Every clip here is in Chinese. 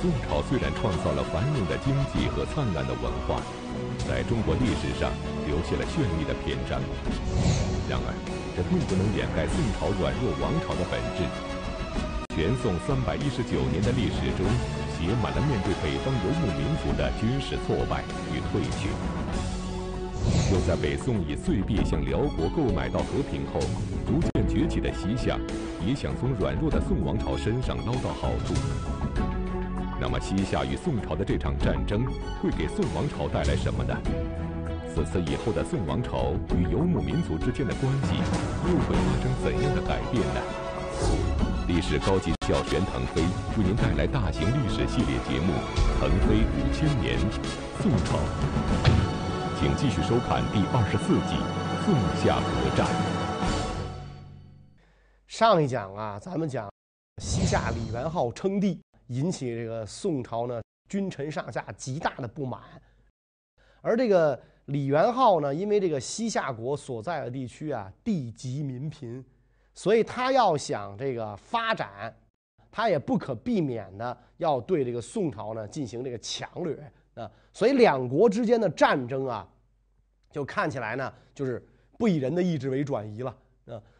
宋朝虽然创造了繁荣的经济和灿烂的文化，在中国历史上留下了绚丽的篇章。然而，这并不能掩盖宋朝软弱王朝的本质。全宋三百一十九年的历史中，写满了面对北方游牧民族的军事挫败与退却。就在北宋以碎币向辽国购买到和平后，逐渐崛起的西夏，也想从软弱的宋王朝身上捞到好处。那么，西夏与宋朝的这场战争会给宋王朝带来什么呢？自此以后的宋王朝与游牧民族之间的关系又会发生怎样的改变呢？历史高级教玄腾飞为您带来大型历史系列节目《腾飞五千年·宋朝》，请继续收看第二十四集《宋夏合战》。上一讲啊，咱们讲西夏李元昊称帝。引起这个宋朝呢君臣上下极大的不满，而这个李元昊呢，因为这个西夏国所在的地区啊地瘠民贫，所以他要想这个发展，他也不可避免的要对这个宋朝呢进行这个强掠啊，所以两国之间的战争啊，就看起来呢就是不以人的意志为转移了。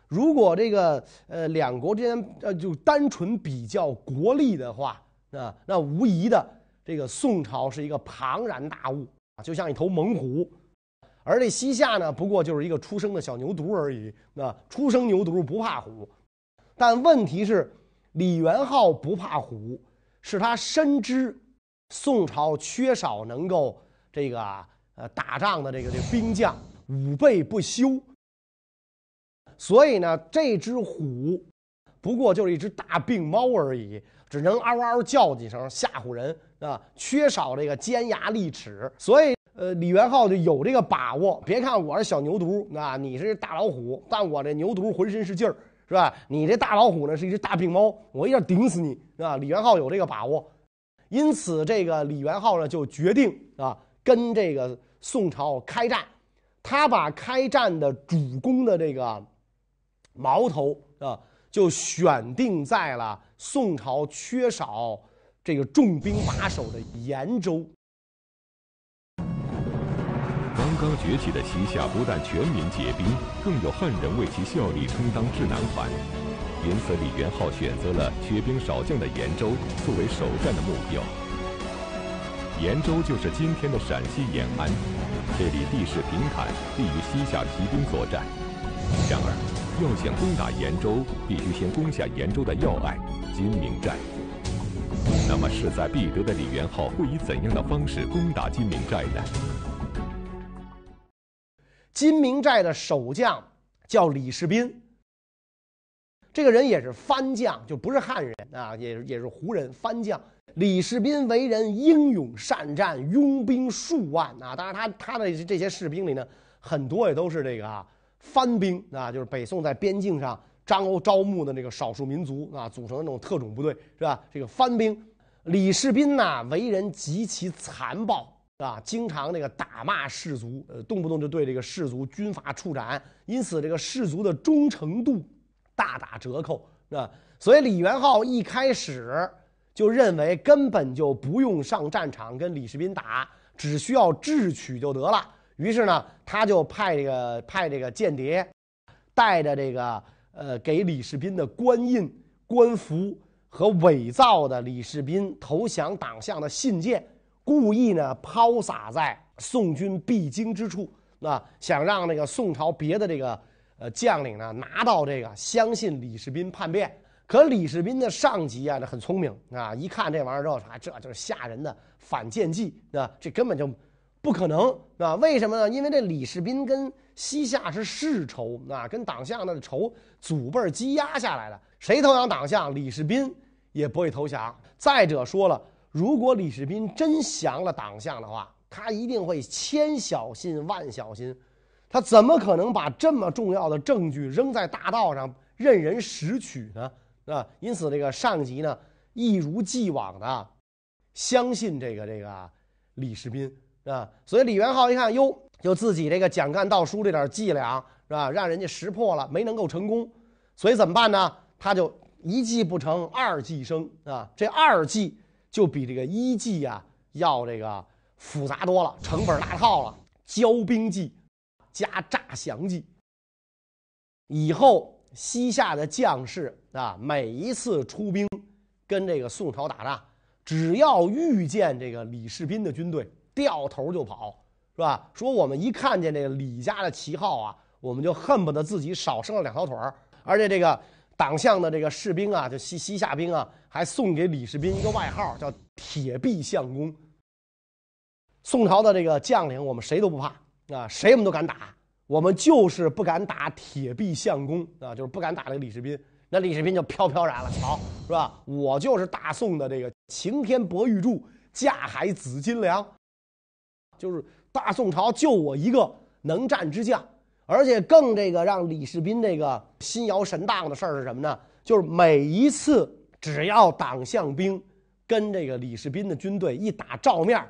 如果这个呃两国之间呃就单纯比较国力的话啊，那无疑的这个宋朝是一个庞然大物啊，就像一头猛虎，而这西夏呢，不过就是一个出生的小牛犊而已。那初生牛犊不怕虎，但问题是李元昊不怕虎，是他深知宋朝缺少能够这个呃打仗的这个这兵将，武备不修。所以呢，这只虎不过就是一只大病猫而已，只能嗷嗷叫几声吓唬人啊，缺少这个尖牙利齿。所以，呃，李元昊就有这个把握。别看我是小牛犊啊，你是大老虎，但我这牛犊浑身是劲儿，是吧？你这大老虎呢是一只大病猫，我一下顶死你，是吧？李元昊有这个把握，因此这个李元昊呢就决定啊跟这个宋朝开战。他把开战的主攻的这个。矛头啊，就选定在了宋朝缺少这个重兵把守的延州。刚刚崛起的西夏不但全民皆兵，更有汉人为其效力，充当智囊团。因此，李元昊选择了缺兵少将的延州作为首战的目标。延州就是今天的陕西延安，这里地势平坦，利于西夏骑兵作战。然而，要想攻打延州，必须先攻下延州的要隘金明寨。那么势在必得的李元昊会以怎样的方式攻打金明寨呢？金明寨的守将叫李世斌，这个人也是番将，就不是汉人啊，也也是胡人番将。李世斌为人英勇善战，拥兵数万啊。当然，他他的这些士兵里呢，很多也都是这个啊。番兵啊，就是北宋在边境上张欧招募的那个少数民族啊，组成的那种特种部队，是吧？这个番兵，李世斌呐，为人极其残暴，啊，经常那个打骂士卒，呃，动不动就对这个士卒军法处斩，因此这个士卒的忠诚度大打折扣，啊。所以李元昊一开始就认为根本就不用上战场跟李世斌打，只需要智取就得了。于是呢，他就派这个派这个间谍，带着这个呃给李世斌的官印、官服和伪造的李世斌投降党项的信件，故意呢抛洒在宋军必经之处，那，想让那个宋朝别的这个呃将领呢拿到这个相信李世斌叛变。可李世斌的上级啊，这很聪明啊，一看这玩意儿之后，啊，这就是吓人的反间计啊，这根本就。不可能啊！为什么呢？因为这李世民跟西夏是世仇啊，跟党项的仇祖辈积压下来的。谁投降党项，李世民也不会投降。再者说了，如果李世民真降了党项的话，他一定会千小心万小心，他怎么可能把这么重要的证据扔在大道上任人拾取呢？啊，因此这个上级呢，一如既往的相信这个这个李世民。啊，所以李元昊一看，哟，就自己这个讲干道书这点伎俩，是吧？让人家识破了，没能够成功，所以怎么办呢？他就一计不成，二计生啊！这二计就比这个一计啊要这个复杂多了，成本大套了。骄兵计加诈降计，以后西夏的将士啊，每一次出兵跟这个宋朝打仗，只要遇见这个李世斌的军队，掉头就跑，是吧？说我们一看见这个李家的旗号啊，我们就恨不得自己少生了两条腿儿。而且这个党项的这个士兵啊，就西西夏兵啊，还送给李世斌一个外号，叫“铁壁相公”。宋朝的这个将领，我们谁都不怕啊，谁我们都敢打，我们就是不敢打铁壁相公啊，就是不敢打这个李世斌。那李世斌就飘飘然了，瞧是吧？我就是大宋的这个擎天博玉柱，架海紫金梁，就是大宋朝就我一个能战之将。而且更这个让李世民这个心摇神荡的事儿是什么呢？就是每一次只要党项兵跟这个李世民的军队一打照面，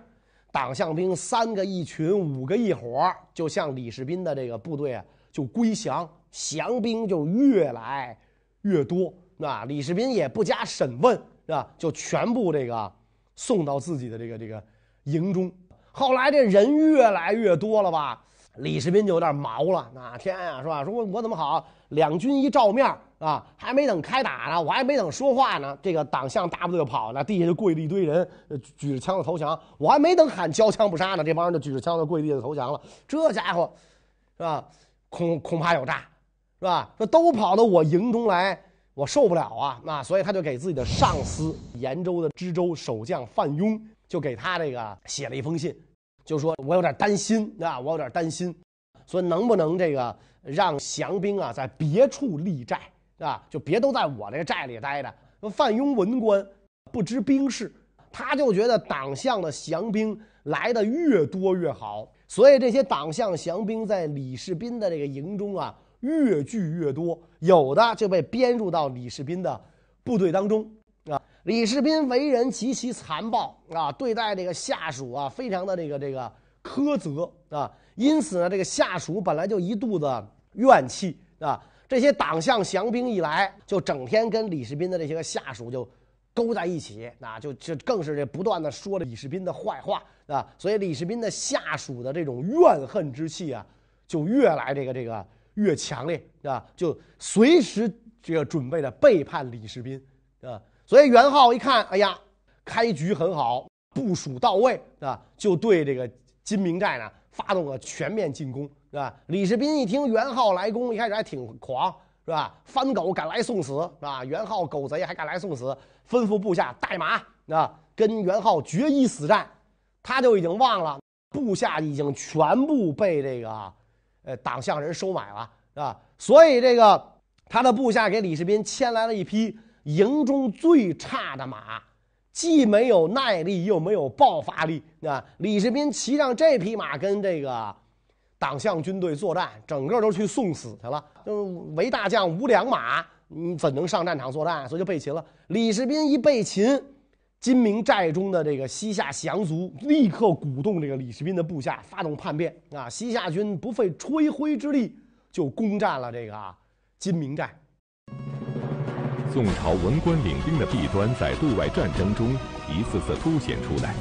党项兵三个一群，五个一伙，就向李世民的这个部队啊就归降，降兵就越来越多，啊，李世民也不加审问，是吧？就全部这个送到自己的这个这个营中。后来这人越来越多了吧？李世民就有点毛了，那天呀，是吧？说我我怎么好？两军一照面啊，还没等开打呢，我还没等说话呢，这个党项大部队就跑了，地下就跪了一堆人，举着枪就投降。我还没等喊交枪不杀呢，这帮人就举着枪就跪地下投降了。这家伙，是吧？恐恐怕有诈，是吧？这都跑到我营中来，我受不了啊！那所以他就给自己的上司延州的知州守将范雍，就给他这个写了一封信。就说我有点担心啊，我有点担心，说能不能这个让降兵啊在别处立寨啊，就别都在我这个寨里待着。范雍文官不知兵事，他就觉得党项的降兵来的越多越好，所以这些党项降兵在李世斌的这个营中啊越聚越多，有的就被编入到李世斌的部队当中。李世斌为人极其残暴啊，对待这个下属啊，非常的这个这个苛责啊。因此呢，这个下属本来就一肚子怨气啊。这些党项降兵一来，就整天跟李世斌的这些个下属就勾在一起啊，就就更是这不断的说着李世斌的坏话啊。所以李世斌的下属的这种怨恨之气啊，就越来这个这个越强烈啊，就随时这个准备着背叛李世斌啊。所以元昊一看，哎呀，开局很好，部署到位，啊，就对这个金明寨呢发动了全面进攻，是吧？李世斌一听元昊来攻，一开始还挺狂，是吧？番狗敢来送死，是吧？元昊狗贼还敢来送死，吩咐部下带马，啊，跟元昊决一死战。他就已经忘了，部下已经全部被这个，呃，党项人收买了，是吧？所以这个他的部下给李世斌牵来了一批。营中最差的马，既没有耐力，又没有爆发力啊！李世民骑上这匹马跟这个党项军队作战，整个都去送死去了。就为大将无良马，你怎能上战场作战？所以就被擒了。李世民一被擒，金明寨中的这个西夏降卒立刻鼓动这个李世民的部下发动叛变啊！西夏军不费吹灰之力就攻占了这个金明寨。宋朝文官领兵的弊端在对外战争中一次次凸显出来。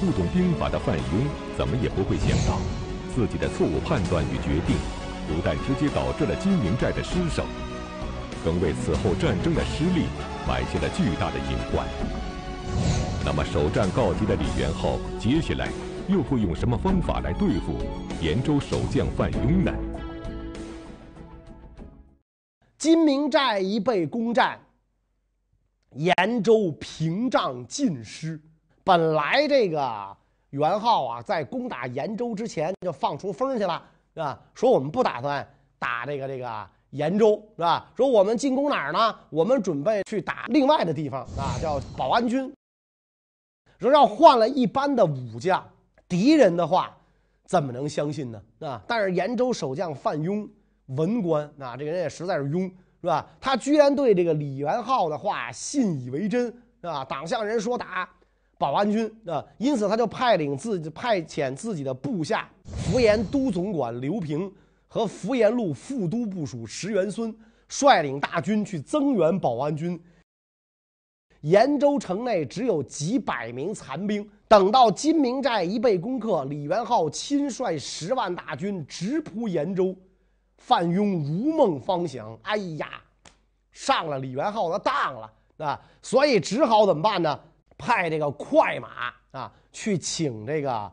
不懂兵法的范雍怎么也不会想到，自己的错误判断与决定，不但直接导致了金陵寨的失守，更为此后战争的失利埋下了巨大的隐患。那么，首战告捷的李元昊，接下来又会用什么方法来对付延州守将范雍呢？金明寨一被攻占，延州屏障尽失。本来这个元昊啊，在攻打延州之前就放出风去了，是吧？说我们不打算打这个这个延州，是吧？说我们进攻哪儿呢？我们准备去打另外的地方啊，叫保安军。说要换了一般的武将，敌人的话怎么能相信呢？啊！但是延州守将范雍。文官啊，这个人也实在是庸，是吧？他居然对这个李元昊的话信以为真，是吧？党项人说打保安军啊，因此他就派领自己派遣自己的部下福延都总管刘平和福延路副都部署石元孙率领大军去增援保安军，延州城内只有几百名残兵。等到金明寨一被攻克，李元昊亲率十万大军直扑延州，范雍如梦方醒，哎呀，上了李元昊的当了啊！所以只好怎么办呢？派这个快马啊去请这个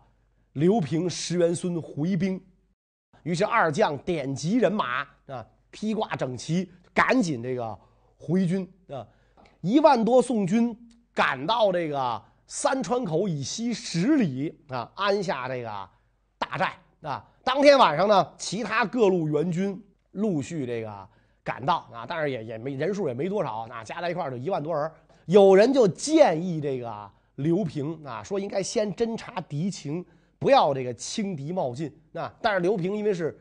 刘平、石元孙回兵。于是二将点集人马啊，披挂整齐，赶紧这个回军啊！一万多宋军赶到这个三川口以西十里啊，安下这个大寨啊。当天晚上呢，其他各路援军陆续这个赶到啊，但是也也没人数也没多少，那加在一块儿就一万多人。有人就建议这个刘平啊，说应该先侦察敌情。不要这个轻敌冒进啊！但是刘平因为是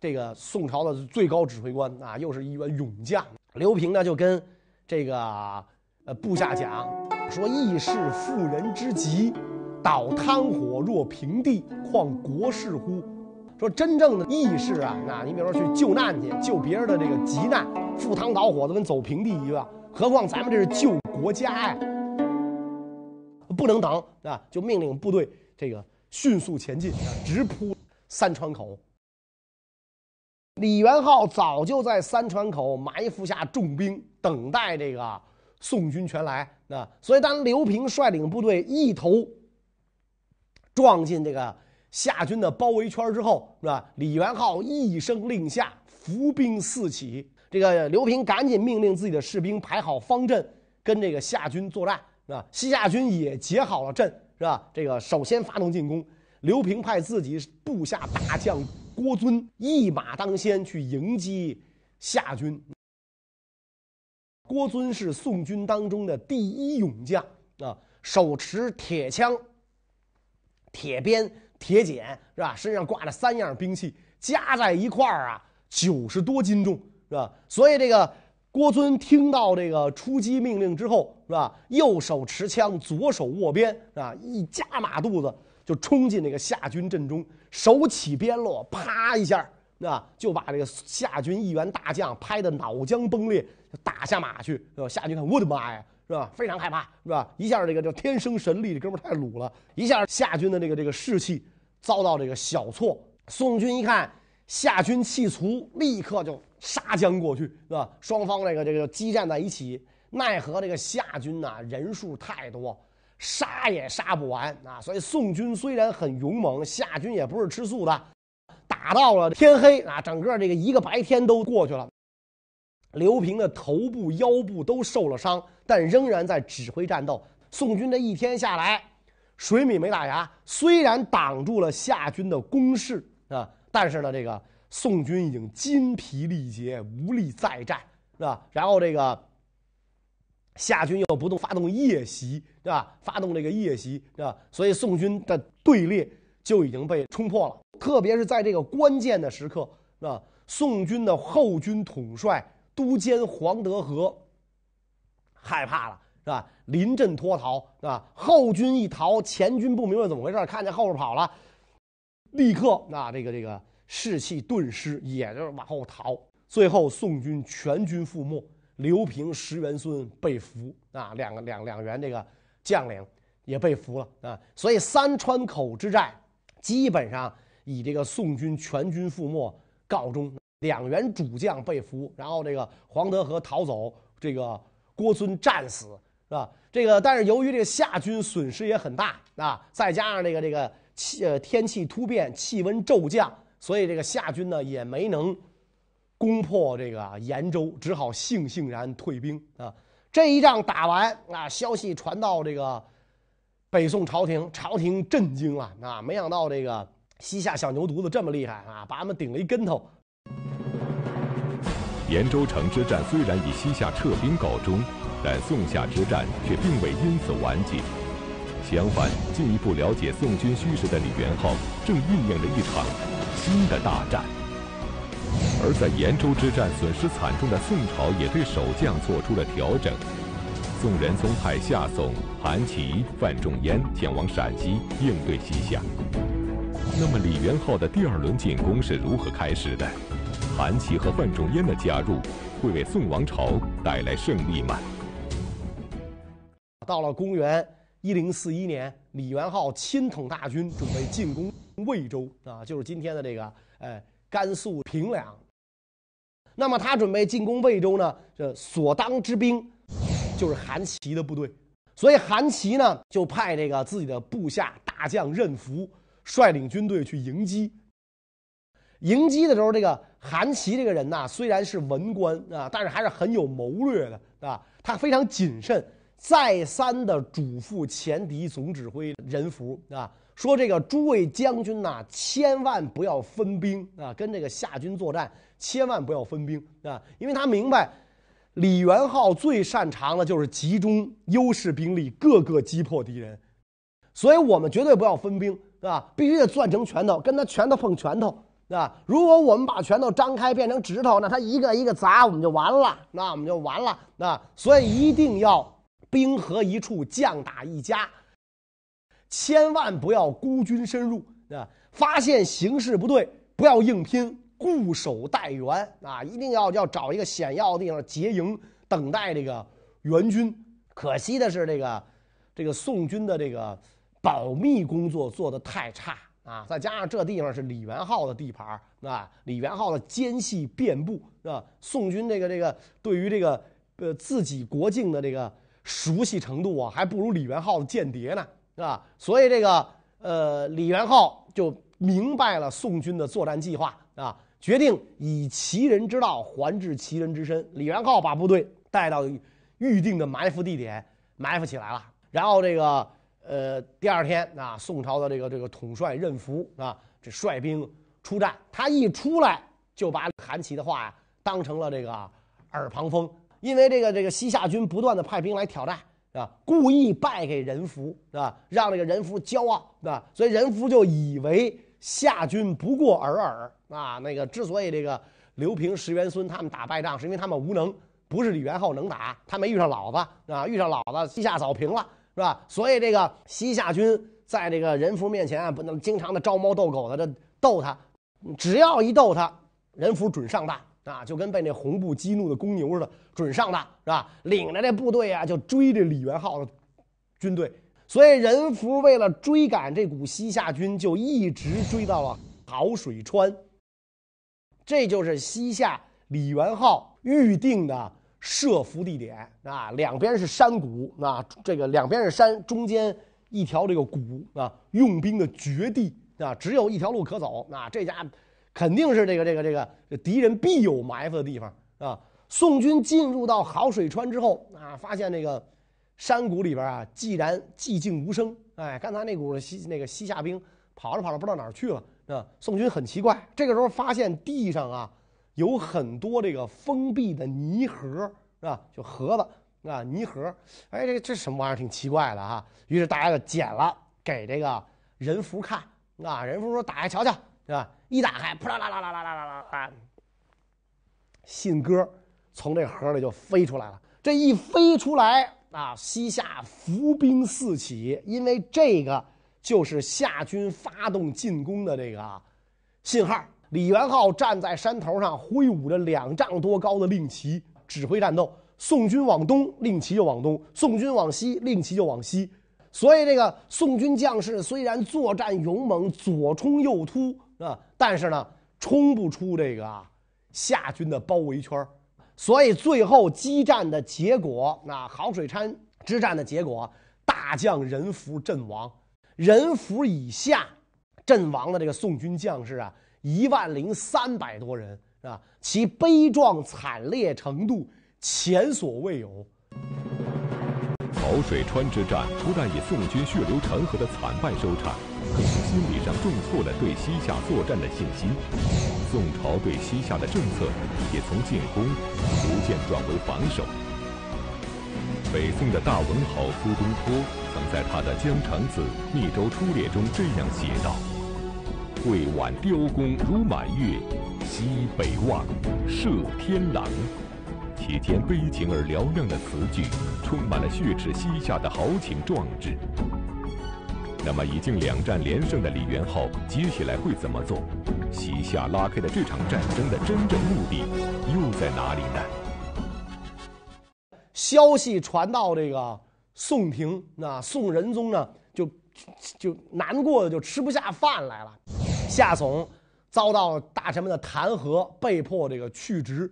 这个宋朝的最高指挥官啊，又是一员勇将，刘平呢就跟这个呃部下讲说：“义士妇人之急，捣炭火若平地，况国事乎？”说真正的义士啊，那你比如说去救难去，救别人的这个急难，赴汤蹈火的跟走平地一样，何况咱们这是救国家呀，不能等啊！就命令部队这个。迅速前进，直扑三川口。李元昊早就在三川口埋伏下重兵，等待这个宋军全来。那所以，当刘平率领部队一头撞进这个夏军的包围圈之后，是吧？李元昊一声令下，伏兵四起。这个刘平赶紧命令自己的士兵排好方阵，跟这个夏军作战，是吧？西夏军也结好了阵。是吧？这个首先发动进攻，刘平派自己部下大将郭遵一马当先去迎击夏军。郭遵是宋军当中的第一勇将啊，手持铁枪、铁鞭、铁锏，是吧？身上挂着三样兵器，加在一块儿啊，九十多斤重，是吧？所以这个。郭尊听到这个出击命令之后，是吧？右手持枪，左手握鞭，是吧？一夹马肚子就冲进那个夏军阵中，手起鞭落，啪一下，那，就把这个夏军一员大将拍得脑浆崩裂，就打下马去。夏军看，我的妈呀，是吧？非常害怕，是吧？一下这个叫天生神力，这哥们太鲁了，一下夏军的这个这个士气遭到这个小挫。宋军一看夏军气足，立刻就。杀将过去，是吧？双方这个这个激战在一起，奈何这个夏军呐人数太多，杀也杀不完啊！所以宋军虽然很勇猛，夏军也不是吃素的。打到了天黑啊，整个这个一个白天都过去了。刘平的头部、腰部都受了伤，但仍然在指挥战斗。宋军这一天下来，水米没打牙，虽然挡住了夏军的攻势啊，但是呢，这个。宋军已经筋疲力竭，无力再战，是吧？然后这个夏军又不动，发动夜袭，对吧？发动这个夜袭，对吧？所以宋军的队列就已经被冲破了。特别是在这个关键的时刻，是吧？宋军的后军统帅都监黄德和害怕了，是吧？临阵脱逃，是吧？后军一逃，前军不明白怎么回事，看见后边跑了，立刻啊，这个这个。士气顿失，也就是往后逃。最后，宋军全军覆没，刘平、石元孙被俘啊，两个两两员这个将领也被俘了啊。所以，三川口之战基本上以这个宋军全军覆没告终，两员主将被俘，然后这个黄德和逃走，这个郭遵战死，是吧？这个但是由于这个夏军损失也很大啊，再加上这个这个气呃天气突变，气温骤降。所以这个夏军呢也没能攻破这个延州，只好悻悻然退兵啊。这一仗打完啊，消息传到这个北宋朝廷，朝廷震惊了啊！没想到这个西夏小牛犊子这么厉害啊，把俺们顶了一跟头。延州城之战虽然以西夏撤兵告终，但宋夏之战却并未因此完结。相反，进一步了解宋军虚实的李元昊，正酝酿着一场。新的大战，而在延州之战损失惨重的宋朝也对守将做出了调整。宋仁宗派夏宋韩琦、范仲淹前往陕西应对西夏。那么李元昊的第二轮进攻是如何开始的？韩琦和范仲淹的加入会为宋王朝带来胜利吗？到了公元一零四一年，李元昊亲统大军，准备进攻魏州啊，就是今天的这个呃甘肃平凉。那么他准备进攻魏州呢，这所当之兵就是韩琦的部队，所以韩琦呢就派这个自己的部下大将任福率领军队去迎击。迎击的时候，这个韩琦这个人呐，虽然是文官啊，但是还是很有谋略的啊。他非常谨慎，再三的嘱咐前敌总指挥任福啊，说这个诸位将军呐，千万不要分兵啊，跟这个夏军作战，千万不要分兵啊，因为他明白李元昊最擅长的就是集中优势兵力，各个击破敌人，所以我们绝对不要分兵啊，必须得攥成拳头，跟他拳头碰拳头。啊！如果我们把拳头张开变成指头，那他一个一个砸，我们就完了，那我们就完了。啊！所以一定要兵合一处，将打一家，千万不要孤军深入啊！发现形势不对，不要硬拼，固守待援啊！一定要要找一个险要的地方结营，等待这个援军。可惜的是，这个这个宋军的这个保密工作做得太差。啊，再加上这地方是李元昊的地盘啊，李元昊的奸细遍布，是吧？宋军这个这个对于这个呃自己国境的这个熟悉程度啊，还不如李元昊的间谍呢，是吧？所以这个呃李元昊就明白了宋军的作战计划啊，决定以其人之道还治其人之身。李元昊把部队带到预定的埋伏地点埋伏起来了，然后这个。呃，第二天啊，宋朝的这个这个统帅任福啊，这率兵出战，他一出来就把韩琦的话呀当成了这个耳旁风，因为这个这个西夏军不断的派兵来挑战啊，故意败给任福啊，让这个任福骄傲啊，所以任福就以为夏军不过尔尔啊，那个之所以这个刘平、石元孙他们打败仗，是因为他们无能，不是李元昊能打，他没遇上老子啊，遇上老子西夏早平了。是吧？所以这个西夏军在这个人福面前啊，不能经常的招猫逗狗的这逗他，只要一逗他，人福准上当啊，就跟被那红布激怒的公牛似的，准上当是吧？领着这部队啊，就追这李元昊的军队。所以人福为了追赶这股西夏军，就一直追到了好水川。这就是西夏李元昊预定的。设伏地点啊，两边是山谷啊，这个两边是山，中间一条这个谷啊，用兵的绝地啊，只有一条路可走啊，这家肯定是这个这个这个敌人必有埋伏的地方啊。宋军进入到好水川之后啊，发现那个山谷里边啊，既然寂静无声，哎，刚才那股西那个西夏兵跑着跑着不知道哪儿去了啊。宋军很奇怪，这个时候发现地上啊。有很多这个封闭的泥盒，是吧？就盒子啊，泥盒。哎，这这什么玩意儿？挺奇怪的哈。于是大家就捡了，给这个人福看啊。人福说：“打开瞧瞧，是吧？”一打开，扑啦啦啦啦啦啦啦啦，信鸽从这盒里就飞出来了。这一飞出来啊，西夏伏兵四起，因为这个就是夏军发动进攻的这个信号。李元昊站在山头上，挥舞着两丈多高的令旗，指挥战斗。宋军往东，令旗就往东；宋军往西，令旗就往西。所以，这个宋军将士虽然作战勇猛，左冲右突啊，但是呢，冲不出这个夏军的包围圈。所以，最后激战的结果，那好水川之战的结果，大将任福阵亡。任福以下阵亡的这个宋军将士啊。一万零三百多人，是吧？其悲壮惨烈程度前所未有。曹水川之战不但以宋军血流成河的惨败收场，更从心理上重挫了对西夏作战的信心。宋朝对西夏的政策也从进攻逐渐转为防守。北宋的大文豪苏东坡曾在他的《江城子·密州出猎》中这样写道。会挽雕弓如满月，西北望，射天狼。其间悲情而嘹亮的词句，充满了血耻西夏的豪情壮志。那么，已经两战连胜的李元昊，接下来会怎么做？西夏拉开的这场战争的真正目的又在哪里呢？消息传到这个宋廷那宋仁宗呢，就就难过的就吃不下饭来了。夏竦遭到大臣们的弹劾，被迫这个去职。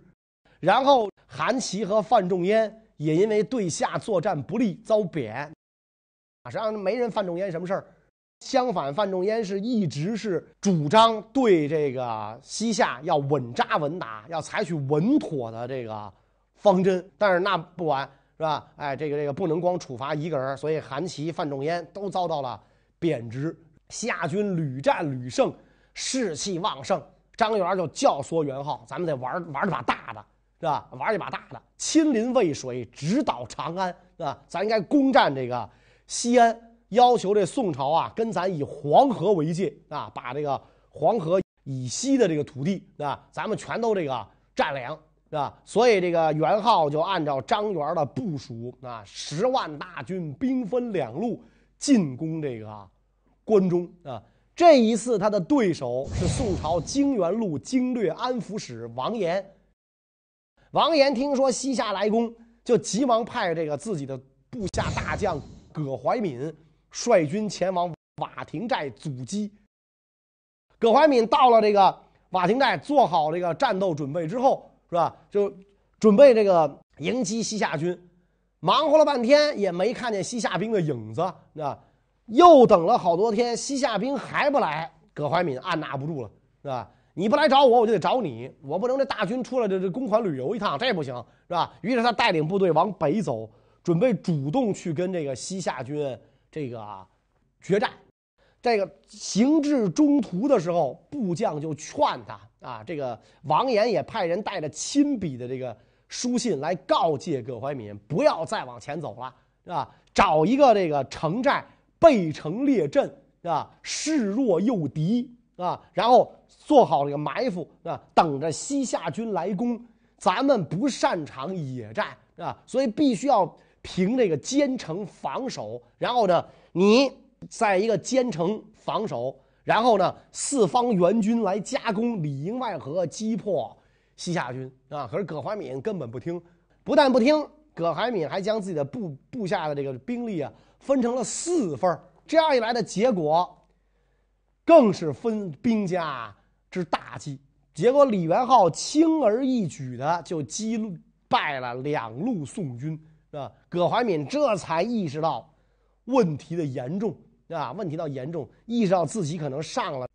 然后韩琦和范仲淹也因为对夏作战不利遭贬。啊，实际上没人范仲淹什么事儿。相反，范仲淹是一直是主张对这个西夏要稳扎稳打，要采取稳妥的这个方针。但是那不管是吧？哎，这个这个不能光处罚一个人，所以韩琦、范仲淹都遭到了贬职。夏军屡战屡胜，士气旺盛。张元就教唆元昊：“咱们得玩玩这把大的，是吧？玩一把大的，亲临渭水，直捣长安，是吧？咱应该攻占这个西安。”要求这宋朝啊，跟咱以黄河为界啊，把这个黄河以西的这个土地啊，咱们全都这个占领，是吧？所以这个元昊就按照张元的部署啊，十万大军兵分两路进攻这个关中啊。这一次他的对手是宋朝泾原路经略安抚使王延。王延听说西夏来攻，就急忙派这个自己的部下大将葛怀敏。率军前往瓦亭寨阻击。葛怀敏到了这个瓦亭寨，做好这个战斗准备之后，是吧？就准备这个迎击西夏军。忙活了半天也没看见西夏兵的影子，啊，又等了好多天，西夏兵还不来。葛怀敏按捺不住了，是吧？你不来找我，我就得找你。我不能这大军出来这这公款旅游一趟，这不行，是吧？于是他带领部队往北走，准备主动去跟这个西夏军。这个决战，这个行至中途的时候，部将就劝他啊，这个王延也派人带着亲笔的这个书信来告诫葛怀敏，不要再往前走了，是吧？找一个这个城寨，背城列阵，啊？示弱诱敌，啊，然后做好这个埋伏，啊，等着西夏军来攻。咱们不擅长野战，啊？所以必须要。凭这个坚城防守，然后呢，你在一个坚城防守，然后呢，四方援军来夹攻，里应外合，击破西夏军啊！可是葛怀敏根本不听，不但不听，葛怀敏还将自己的部部下的这个兵力啊分成了四份这样一来的结果，更是分兵家之大忌。结果李元昊轻而易举的就击败了两路宋军。啊，葛怀敏这才意识到问题的严重啊，问题到严重，意识到自己可能上了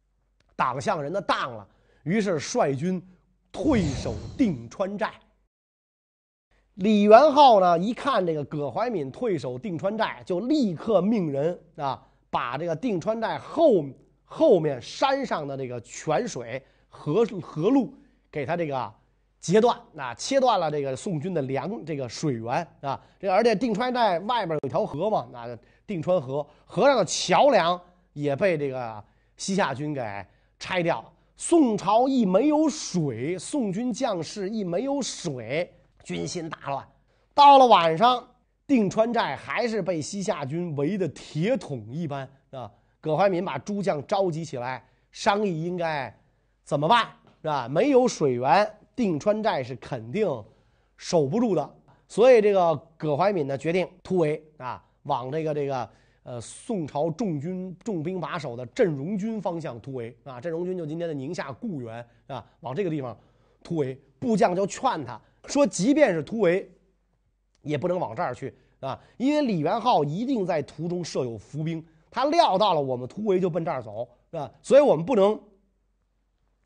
党项人的当了，于是率军退守定川寨。李元昊呢，一看这个葛怀敏退守定川寨，就立刻命人啊，把这个定川寨后后面山上的这个泉水河河路给他这个。截断啊，切断了这个宋军的粮这个水源啊，这而且定川寨外边有条河嘛，那定川河河上的桥梁也被这个西夏军给拆掉。宋朝一没有水，宋军将士一没有水，军心大乱。到了晚上，定川寨还是被西夏军围得铁桶一般啊。葛怀敏把诸将召集起来商议应该怎么办，是吧？没有水源。定川寨是肯定守不住的，所以这个葛怀敏呢决定突围啊，往这个这个呃宋朝重军重兵把守的镇戎军方向突围啊。镇戎军就今天的宁夏固原啊，往这个地方突围。部将就劝他说，即便是突围，也不能往这儿去啊，因为李元昊一定在途中设有伏兵，他料到了我们突围就奔这儿走，是吧？所以我们不能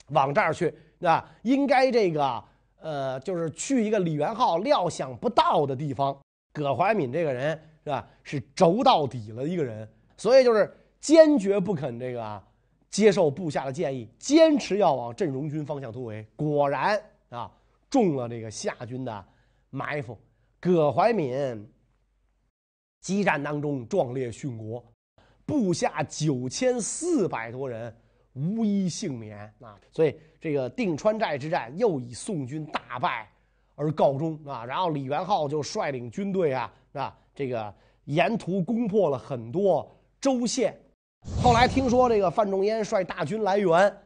往这儿去。啊，应该这个，呃，就是去一个李元昊料想不到的地方。葛怀敏这个人是吧，是轴到底了一个人，所以就是坚决不肯这个接受部下的建议，坚持要往镇戎军方向突围。果然，中了这个夏军的埋伏。葛怀敏激战当中壮烈殉国，部下九千四百多人。无一幸免啊！所以这个定川寨之战又以宋军大败而告终啊。然后李元昊就率领军队啊啊，这个沿途攻破了很多州县。后来听说这个范仲淹率大军来援，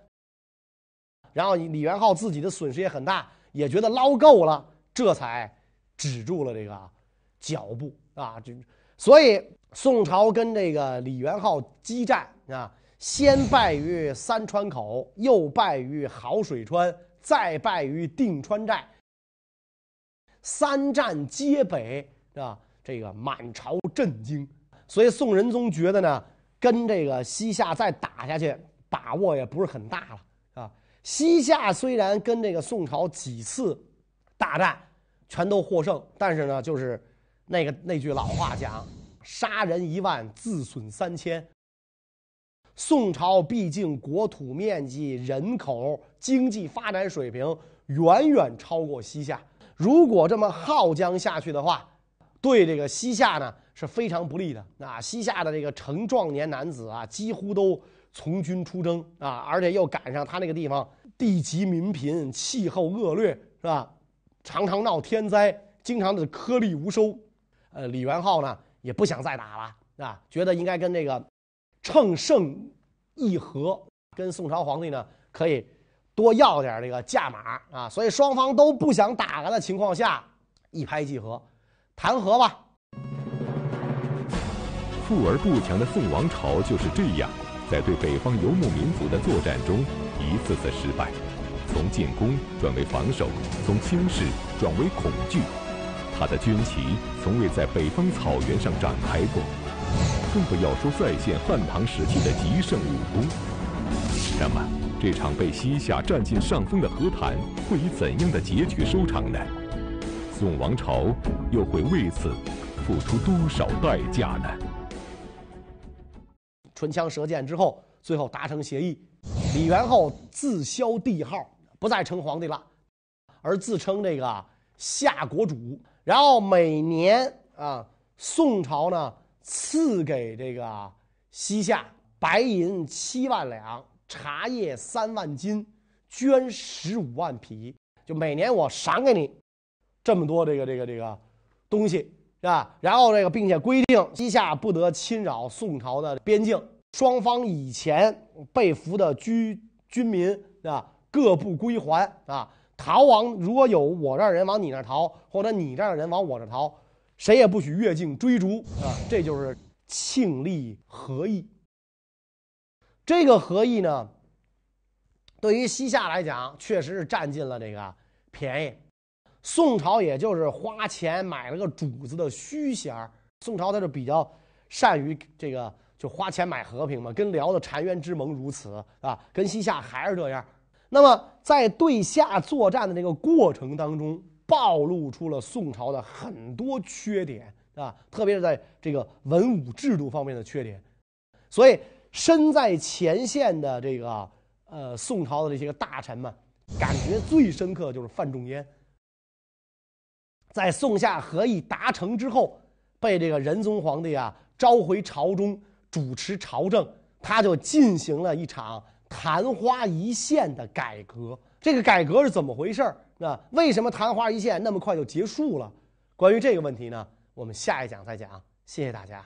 然后李元昊自己的损失也很大，也觉得捞够了，这才止住了这个脚步啊。这所以宋朝跟这个李元昊激战啊，先败于三川口，又败于好水川，再败于定川寨，三战皆北啊，这个满朝震惊。所以宋仁宗觉得呢，跟这个西夏再打下去，把握也不是很大了。西夏虽然跟这个宋朝几次大战全都获胜，但是呢，就是那个那句老话讲：“杀人一万，自损三千。”宋朝毕竟国土面积、人口、经济发展水平远远超过西夏，如果这么耗将下去的话，对这个西夏呢？是非常不利的那！西夏的这个成壮年男子啊，几乎都从军出征啊，而且又赶上他那个地方地瘠民贫，气候恶劣，是吧？常常闹天灾，经常的颗粒无收。呃，李元昊呢也不想再打了啊，觉得应该跟这个乘胜议和，跟宋朝皇帝呢可以多要点这个价码啊。所以双方都不想打了的情况下，一拍即合，谈和吧。富而不强的宋王朝就是这样，在对北方游牧民族的作战中一次次失败，从进攻转为防守，从轻视转为恐惧。他的军旗从未在北方草原上展开过，更不要说再现汉唐时期的极盛武功。那么，这场被西夏占尽上风的和谈会以怎样的结局收场呢？宋王朝又会为此付出多少代价呢？唇枪舌剑之后，最后达成协议，李元昊自削帝号，不再称皇帝了，而自称这个夏国主。然后每年啊，宋朝呢赐给这个西夏白银七万两，茶叶三万斤，绢十五万匹，就每年我赏给你这么多这个这个这个东西。是吧？然后这个，并且规定西夏不得侵扰宋朝的边境，双方以前被俘的居军民，是吧？各不归还啊！逃亡如果有我这儿人往你那儿逃，或者你这儿人往我这儿逃，谁也不许越境追逐啊！这就是庆历和议。这个和议呢，对于西夏来讲，确实是占尽了这个便宜。宋朝也就是花钱买了个主子的虚衔儿。宋朝他就比较善于这个，就花钱买和平嘛，跟辽的澶渊之盟如此啊，跟西夏还是这样。那么在对夏作战的这个过程当中，暴露出了宋朝的很多缺点啊，特别是在这个文武制度方面的缺点。所以身在前线的这个呃宋朝的这些个大臣们，感觉最深刻就是范仲淹。在宋夏和议达成之后，被这个仁宗皇帝啊召回朝中主持朝政，他就进行了一场昙花一现的改革。这个改革是怎么回事？那为什么昙花一现那么快就结束了？关于这个问题呢，我们下一讲再讲。谢谢大家。